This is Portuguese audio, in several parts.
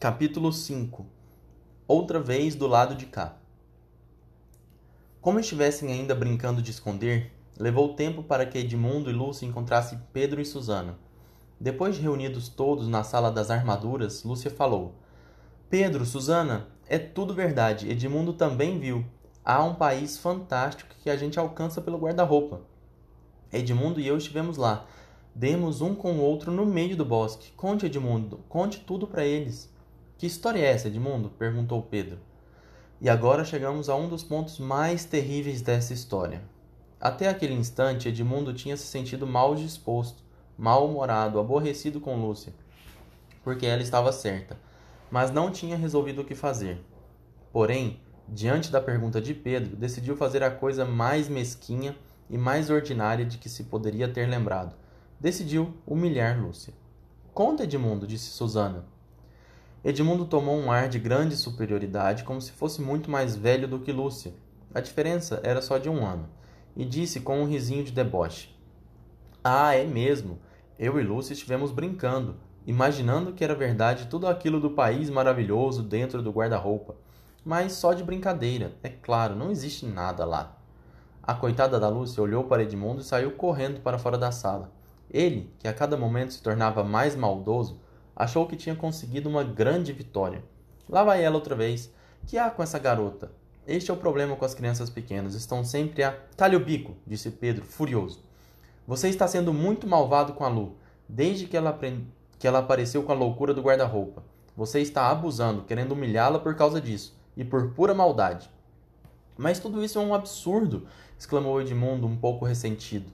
Capítulo 5 Outra vez do lado de cá. Como estivessem ainda brincando de esconder, levou tempo para que Edmundo e Lúcia encontrassem Pedro e Susana. Depois de reunidos todos na sala das armaduras, Lúcia falou: Pedro, Susana, é tudo verdade. Edmundo também viu. Há um país fantástico que a gente alcança pelo guarda-roupa. Edmundo e eu estivemos lá. Demos um com o outro no meio do bosque. Conte, Edmundo, conte tudo para eles. Que história é essa, Edmundo? perguntou Pedro. E agora chegamos a um dos pontos mais terríveis dessa história. Até aquele instante, Edmundo tinha se sentido mal disposto, mal-humorado, aborrecido com Lúcia, porque ela estava certa, mas não tinha resolvido o que fazer. Porém, diante da pergunta de Pedro, decidiu fazer a coisa mais mesquinha e mais ordinária de que se poderia ter lembrado. Decidiu humilhar Lúcia. Conta, Edmundo, disse Susana. Edmundo tomou um ar de grande superioridade, como se fosse muito mais velho do que Lúcia. A diferença era só de um ano, e disse com um risinho de deboche: Ah, é mesmo. Eu e Lúcia estivemos brincando, imaginando que era verdade tudo aquilo do país maravilhoso dentro do guarda-roupa. Mas só de brincadeira, é claro, não existe nada lá. A coitada da Lúcia olhou para Edmundo e saiu correndo para fora da sala. Ele, que a cada momento se tornava mais maldoso, achou que tinha conseguido uma grande vitória. Lá vai ela outra vez. Que há com essa garota? Este é o problema com as crianças pequenas. Estão sempre a. Talhe o bico, disse Pedro, furioso. Você está sendo muito malvado com a Lu, desde que ela, aprend... que ela apareceu com a loucura do guarda-roupa. Você está abusando, querendo humilhá-la por causa disso, e por pura maldade. Mas tudo isso é um absurdo, exclamou Edmundo, um pouco ressentido.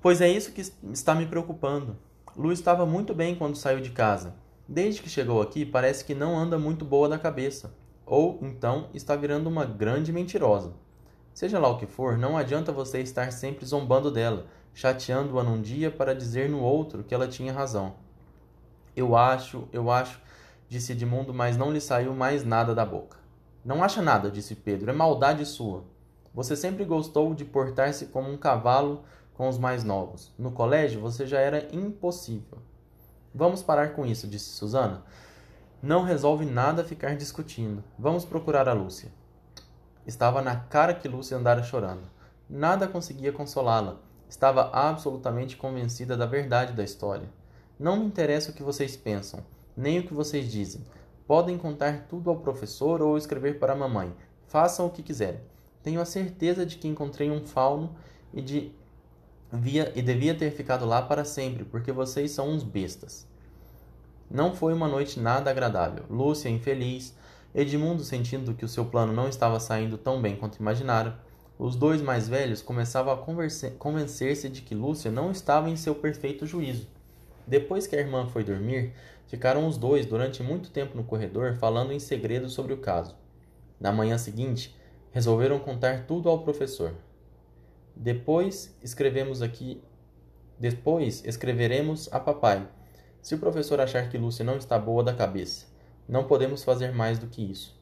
Pois é isso que está me preocupando. Lu estava muito bem quando saiu de casa. Desde que chegou aqui, parece que não anda muito boa da cabeça. Ou então está virando uma grande mentirosa. Seja lá o que for, não adianta você estar sempre zombando dela, chateando-a num dia para dizer no outro que ela tinha razão. Eu acho, eu acho, disse Edmundo, mas não lhe saiu mais nada da boca. Não acha nada, disse Pedro, é maldade sua. Você sempre gostou de portar-se como um cavalo com os mais novos. No colégio você já era impossível. Vamos parar com isso, disse Susana. Não resolve nada ficar discutindo. Vamos procurar a Lúcia. Estava na cara que Lúcia andara chorando. Nada conseguia consolá-la. Estava absolutamente convencida da verdade da história. Não me interessa o que vocês pensam, nem o que vocês dizem. Podem contar tudo ao professor ou escrever para a mamãe. Façam o que quiserem. Tenho a certeza de que encontrei um fauno e de via e devia ter ficado lá para sempre, porque vocês são uns bestas. Não foi uma noite nada agradável. Lúcia infeliz, Edmundo sentindo que o seu plano não estava saindo tão bem quanto imaginara. Os dois mais velhos começavam a convencer-se de que Lúcia não estava em seu perfeito juízo. Depois que a irmã foi dormir, ficaram os dois durante muito tempo no corredor falando em segredo sobre o caso. Na manhã seguinte, resolveram contar tudo ao professor. Depois escrevemos aqui. Depois escreveremos a papai. Se o professor achar que Lúcia não está boa da cabeça, não podemos fazer mais do que isso.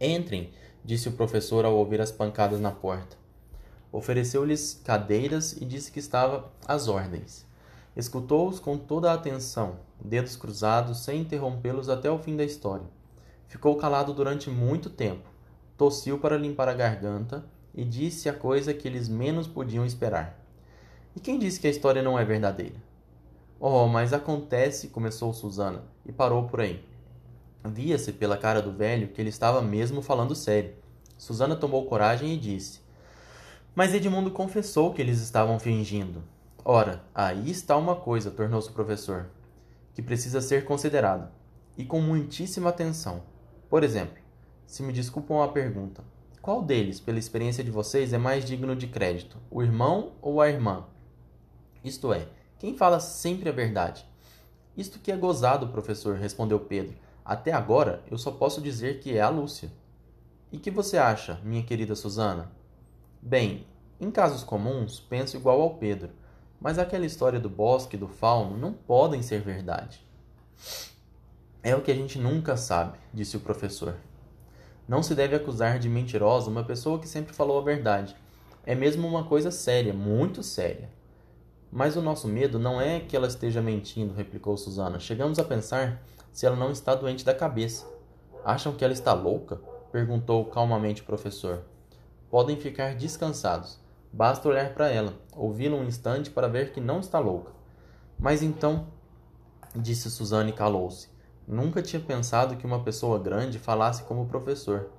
Entrem, disse o professor ao ouvir as pancadas na porta. Ofereceu-lhes cadeiras e disse que estava às ordens. Escutou-os com toda a atenção, dedos cruzados, sem interrompê-los até o fim da história. Ficou calado durante muito tempo. Tossiu para limpar a garganta e disse a coisa que eles menos podiam esperar. E quem disse que a história não é verdadeira? Oh, mas acontece, começou Susana, e parou por aí. Via-se pela cara do velho que ele estava mesmo falando sério. Susana tomou coragem e disse: Mas Edmundo confessou que eles estavam fingindo. Ora, aí está uma coisa, tornou-se o professor, que precisa ser considerada, e com muitíssima atenção. Por exemplo, se me desculpam a pergunta, qual deles, pela experiência de vocês, é mais digno de crédito, o irmão ou a irmã? Isto é, quem fala sempre a verdade? Isto que é gozado, professor, respondeu Pedro. Até agora eu só posso dizer que é a Lúcia. E que você acha, minha querida Susana? Bem, em casos comuns, penso igual ao Pedro, mas aquela história do bosque e do fauno não podem ser verdade. É o que a gente nunca sabe, disse o professor. Não se deve acusar de mentirosa uma pessoa que sempre falou a verdade. É mesmo uma coisa séria, muito séria. Mas o nosso medo não é que ela esteja mentindo, replicou Susana. Chegamos a pensar se ela não está doente da cabeça. Acham que ela está louca? perguntou calmamente o professor. Podem ficar descansados. Basta olhar para ela, ouvi-la um instante para ver que não está louca. Mas então, disse Suzane e calou-se. Nunca tinha pensado que uma pessoa grande falasse como professor.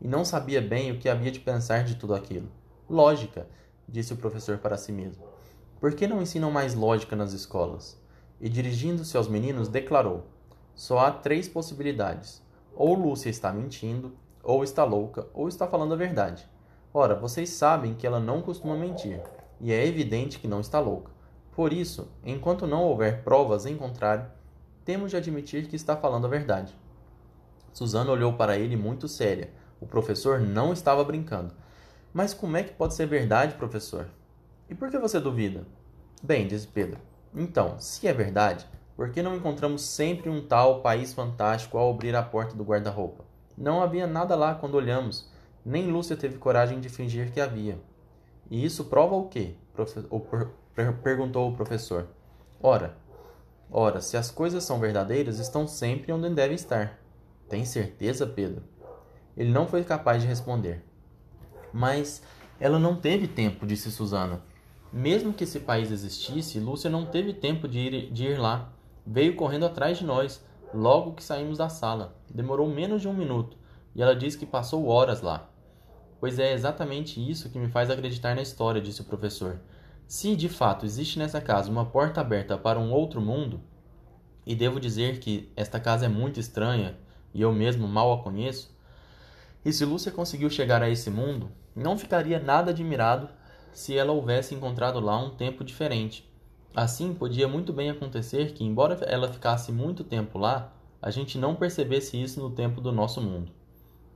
E não sabia bem o que havia de pensar de tudo aquilo. Lógica, disse o professor para si mesmo. Por que não ensinam mais lógica nas escolas? E dirigindo-se aos meninos, declarou: Só há três possibilidades. Ou Lúcia está mentindo, ou está louca, ou está falando a verdade. Ora, vocês sabem que ela não costuma mentir, e é evidente que não está louca. Por isso, enquanto não houver provas em contrário, temos de admitir que está falando a verdade. Susana olhou para ele muito séria. O professor não estava brincando. Mas como é que pode ser verdade, professor? E por que você duvida? Bem, disse Pedro. Então, se é verdade, por que não encontramos sempre um tal país fantástico ao abrir a porta do guarda-roupa? Não havia nada lá quando olhamos, nem Lúcia teve coragem de fingir que havia. E isso prova o quê? perguntou o professor. Ora, ora, se as coisas são verdadeiras, estão sempre onde devem estar. Tem certeza, Pedro? Ele não foi capaz de responder. Mas ela não teve tempo, disse Susana. Mesmo que esse país existisse, Lúcia não teve tempo de ir, de ir lá. Veio correndo atrás de nós, logo que saímos da sala. Demorou menos de um minuto, e ela disse que passou horas lá. Pois é exatamente isso que me faz acreditar na história, disse o professor. Se de fato existe nessa casa uma porta aberta para um outro mundo, e devo dizer que esta casa é muito estranha e eu mesmo mal a conheço, e se Lúcia conseguiu chegar a esse mundo, não ficaria nada admirado se ela houvesse encontrado lá um tempo diferente Assim, podia muito bem acontecer que, embora ela ficasse muito tempo lá, a gente não percebesse isso no tempo do nosso mundo.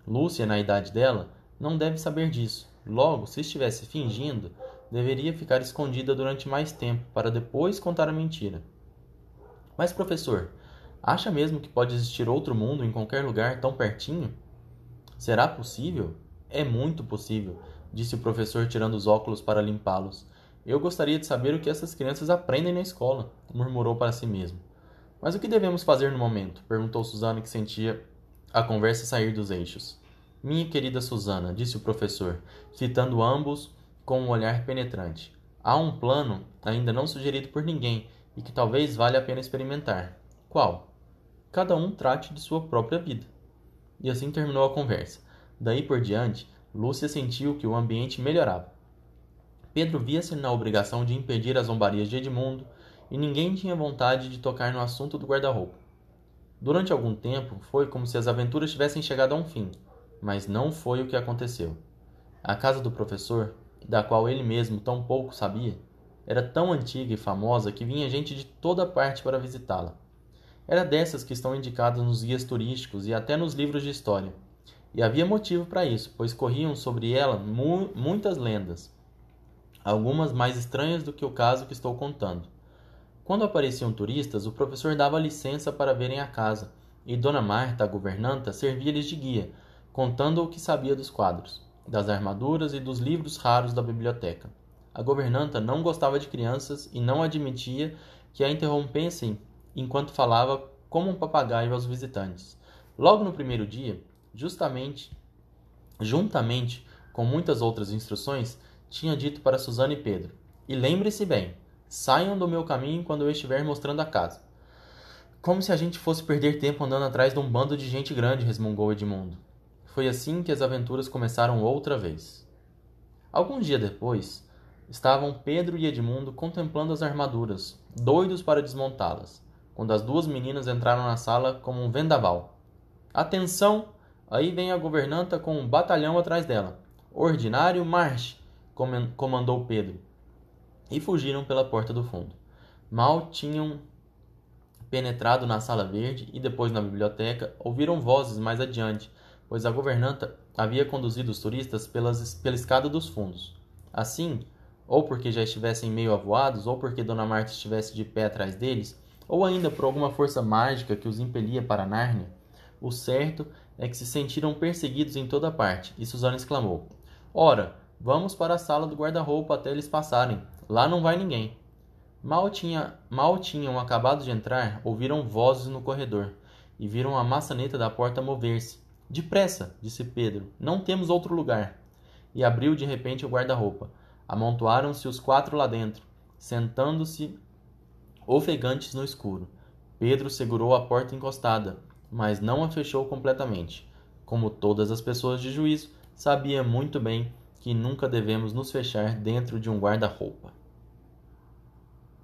Lúcia, na idade dela, não deve saber disso. Logo, se estivesse fingindo, deveria ficar escondida durante mais tempo para depois contar a mentira. Mas, professor, acha mesmo que pode existir outro mundo em qualquer lugar tão pertinho? Será possível? É muito possível, disse o professor tirando os óculos para limpá-los. Eu gostaria de saber o que essas crianças aprendem na escola, murmurou para si mesmo. Mas o que devemos fazer no momento? perguntou Susana, que sentia a conversa sair dos eixos. Minha querida Susana, disse o professor, fitando ambos com um olhar penetrante. Há um plano ainda não sugerido por ninguém e que talvez valha a pena experimentar. Qual? Cada um trate de sua própria vida. E assim terminou a conversa. Daí por diante, Lúcia sentiu que o ambiente melhorava. Pedro via-se na obrigação de impedir as zombarias de Edmundo e ninguém tinha vontade de tocar no assunto do guarda-roupa. Durante algum tempo foi como se as aventuras tivessem chegado a um fim, mas não foi o que aconteceu. A casa do professor, da qual ele mesmo tão pouco sabia, era tão antiga e famosa que vinha gente de toda parte para visitá-la. Era dessas que estão indicadas nos guias turísticos e até nos livros de história. E havia motivo para isso, pois corriam sobre ela mu muitas lendas algumas mais estranhas do que o caso que estou contando. Quando apareciam turistas, o professor dava licença para verem a casa, e Dona Marta, a governanta, servia-lhes de guia, contando o que sabia dos quadros, das armaduras e dos livros raros da biblioteca. A governanta não gostava de crianças e não admitia que a interrompessem enquanto falava como um papagaio aos visitantes. Logo no primeiro dia, justamente, juntamente com muitas outras instruções, tinha dito para Susana e Pedro: E lembre-se bem, saiam do meu caminho quando eu estiver mostrando a casa. Como se a gente fosse perder tempo andando atrás de um bando de gente grande, resmungou Edmundo. Foi assim que as aventuras começaram outra vez. Alguns dias depois, estavam Pedro e Edmundo contemplando as armaduras, doidos para desmontá-las, quando as duas meninas entraram na sala como um vendaval. Atenção! Aí vem a governanta com um batalhão atrás dela. Ordinário, marche! comandou Pedro, e fugiram pela porta do fundo. Mal tinham penetrado na sala verde e depois na biblioteca, ouviram vozes mais adiante, pois a governanta havia conduzido os turistas pelas, pela escada dos fundos. Assim, ou porque já estivessem meio avoados, ou porque Dona Marta estivesse de pé atrás deles, ou ainda por alguma força mágica que os impelia para Nárnia, o certo é que se sentiram perseguidos em toda parte, e Susana exclamou: Ora, Vamos para a sala do guarda-roupa até eles passarem. Lá não vai ninguém. Mal, tinha, mal tinham acabado de entrar, ouviram vozes no corredor e viram a maçaneta da porta mover-se. Depressa, disse Pedro, não temos outro lugar. E abriu de repente o guarda-roupa. Amontoaram-se os quatro lá dentro, sentando-se ofegantes no escuro. Pedro segurou a porta encostada, mas não a fechou completamente. Como todas as pessoas de juízo, sabia muito bem que nunca devemos nos fechar dentro de um guarda-roupa.